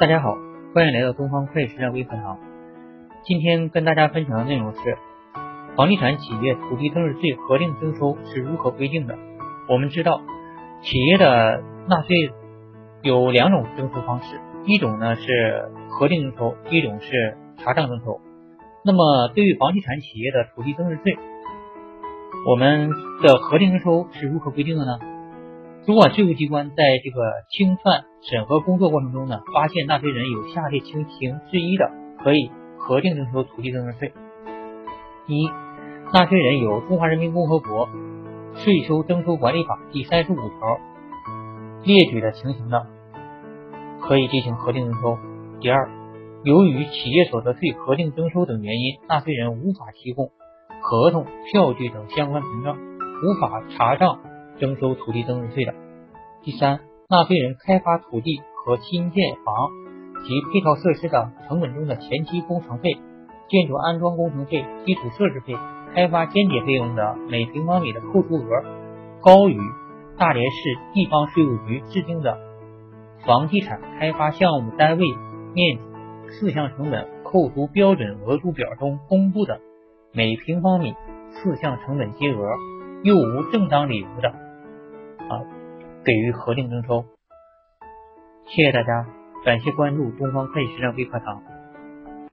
大家好，欢迎来到东方会计实战微课堂。今天跟大家分享的内容是房地产企业土地增值税核定征收是如何规定的。我们知道，企业的纳税有两种征收方式，一种呢是核定征收，一种是查账征收。那么对于房地产企业的土地增值税，我们的核定征收是如何规定的呢？主管税务机关在这个清算审核工作过程中呢，发现纳税人有下列情形之一的，可以核定征收土地增值税：一、纳税人有《中华人民共和国税收征收管理法》第三十五条列举的情形的，可以进行核定征收；第二，由于企业所得税核定征收等原因，纳税人无法提供合同、票据等相关凭证，无法查账。征收土地增值税的。第三，纳税人开发土地和新建房及配套设施的成本中的前期工程费、建筑安装工程费、基础设施费、开发间接费用的每平方米的扣除额高于大连市地方税务局制定的房地产开发项目单位面积四项成本扣除标准额度表中公布的每平方米四项成本金额，又无正当理由的。啊，给予核定征收。谢谢大家，感谢关注东方会计实战微课堂。